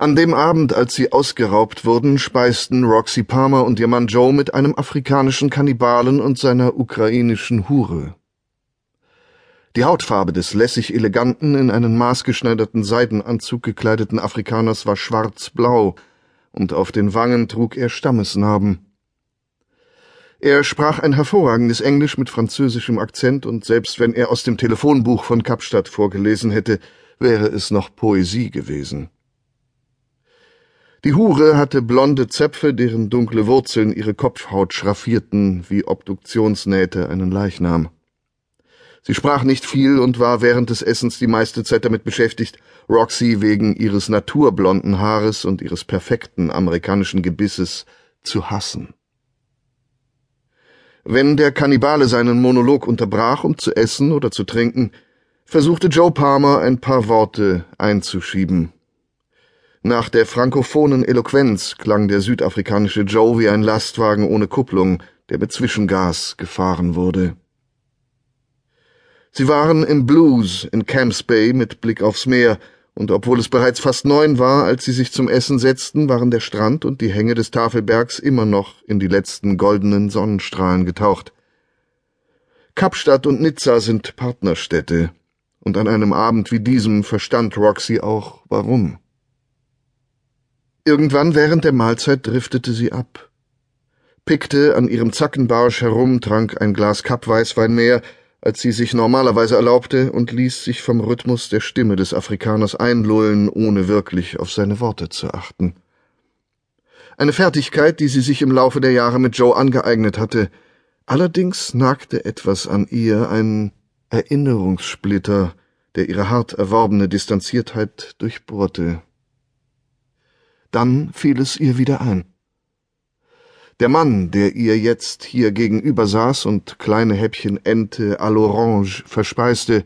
An dem Abend, als sie ausgeraubt wurden, speisten Roxy Palmer und ihr Mann Joe mit einem afrikanischen Kannibalen und seiner ukrainischen Hure. Die Hautfarbe des lässig eleganten, in einen maßgeschneiderten Seidenanzug gekleideten Afrikaners war schwarzblau, und auf den Wangen trug er Stammesnarben. Er sprach ein hervorragendes Englisch mit französischem Akzent, und selbst wenn er aus dem Telefonbuch von Kapstadt vorgelesen hätte, wäre es noch Poesie gewesen. Die Hure hatte blonde Zöpfe, deren dunkle Wurzeln ihre Kopfhaut schraffierten wie Obduktionsnähte einen Leichnam. Sie sprach nicht viel und war während des Essens die meiste Zeit damit beschäftigt, Roxy wegen ihres naturblonden Haares und ihres perfekten amerikanischen Gebisses zu hassen. Wenn der Kannibale seinen Monolog unterbrach, um zu essen oder zu trinken, versuchte Joe Palmer ein paar Worte einzuschieben. Nach der frankophonen Eloquenz klang der südafrikanische Joe wie ein Lastwagen ohne Kupplung, der mit Zwischengas gefahren wurde. Sie waren im Blues in Camps Bay mit Blick aufs Meer, und obwohl es bereits fast neun war, als sie sich zum Essen setzten, waren der Strand und die Hänge des Tafelbergs immer noch in die letzten goldenen Sonnenstrahlen getaucht. Kapstadt und Nizza sind Partnerstädte, und an einem Abend wie diesem verstand Roxy auch warum. Irgendwann während der Mahlzeit driftete sie ab, pickte an ihrem Zackenbarsch herum, trank ein Glas Kapp-Weißwein mehr, als sie sich normalerweise erlaubte, und ließ sich vom Rhythmus der Stimme des Afrikaners einlullen, ohne wirklich auf seine Worte zu achten. Eine Fertigkeit, die sie sich im Laufe der Jahre mit Joe angeeignet hatte. Allerdings nagte etwas an ihr, ein Erinnerungssplitter, der ihre hart erworbene Distanziertheit durchbohrte. Dann fiel es ihr wieder ein. Der Mann, der ihr jetzt hier gegenüber saß und kleine Häppchen Ente à l'Orange verspeiste,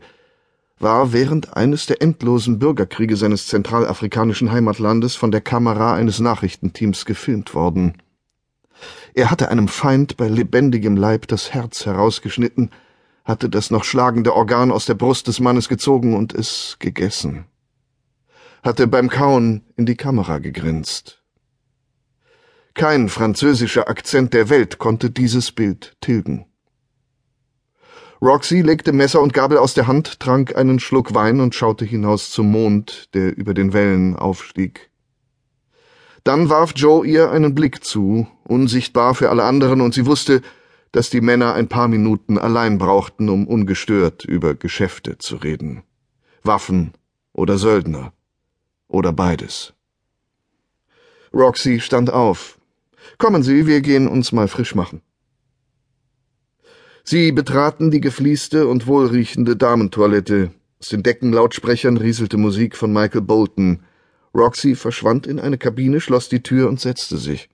war während eines der endlosen Bürgerkriege seines zentralafrikanischen Heimatlandes von der Kamera eines Nachrichtenteams gefilmt worden. Er hatte einem Feind bei lebendigem Leib das Herz herausgeschnitten, hatte das noch schlagende Organ aus der Brust des Mannes gezogen und es gegessen, hatte beim Kauen in die Kamera gegrinst. Kein französischer Akzent der Welt konnte dieses Bild tilgen. Roxy legte Messer und Gabel aus der Hand, trank einen Schluck Wein und schaute hinaus zum Mond, der über den Wellen aufstieg. Dann warf Joe ihr einen Blick zu, unsichtbar für alle anderen, und sie wusste, dass die Männer ein paar Minuten allein brauchten, um ungestört über Geschäfte zu reden. Waffen oder Söldner oder beides. Roxy stand auf. Kommen Sie, wir gehen uns mal frisch machen. Sie betraten die gefließte und wohlriechende Damentoilette. Aus den Deckenlautsprechern rieselte Musik von Michael Bolton. Roxy verschwand in eine Kabine, schloss die Tür und setzte sich.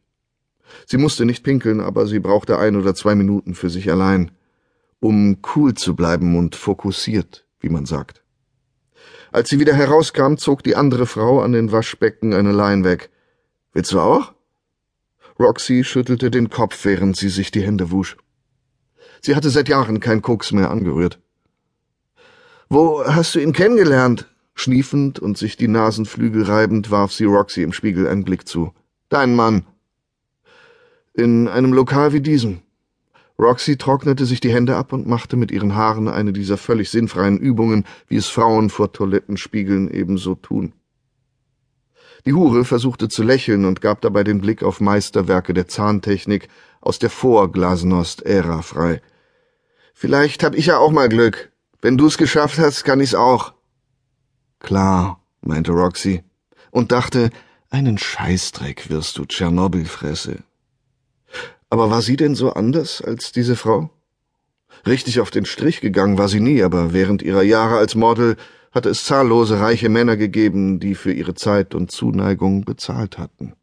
Sie musste nicht pinkeln, aber sie brauchte ein oder zwei Minuten für sich allein, um cool zu bleiben und fokussiert, wie man sagt. Als sie wieder herauskam, zog die andere Frau an den Waschbecken eine Lein weg. Willst du auch? Roxy schüttelte den Kopf, während sie sich die Hände wusch. Sie hatte seit Jahren kein Koks mehr angerührt. Wo hast du ihn kennengelernt? Schniefend und sich die Nasenflügel reibend warf sie Roxy im Spiegel einen Blick zu. Dein Mann. In einem Lokal wie diesem. Roxy trocknete sich die Hände ab und machte mit ihren Haaren eine dieser völlig sinnfreien Übungen, wie es Frauen vor Toilettenspiegeln ebenso tun. Die Hure versuchte zu lächeln und gab dabei den Blick auf Meisterwerke der Zahntechnik aus der Vor-Glasnost-Ära frei. Vielleicht hab ich ja auch mal Glück. Wenn du's geschafft hast, kann ich's auch. Klar, meinte Roxy und dachte, einen Scheißdreck wirst du, Tschernobyl-Fresse. Aber war sie denn so anders als diese Frau? Richtig auf den Strich gegangen war sie nie, aber während ihrer Jahre als Model hatte es zahllose reiche Männer gegeben, die für ihre Zeit und Zuneigung bezahlt hatten.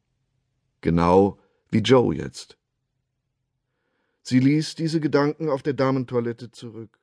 Genau wie Joe jetzt. Sie ließ diese Gedanken auf der Damentoilette zurück.